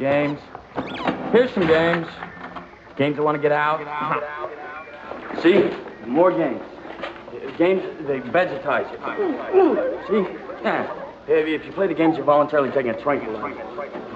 Games. Here's some games. Games that want to get out. See? More games. Games, they vegetize you. See? Yeah. If you play the games, you're voluntarily taking a tranquilizer.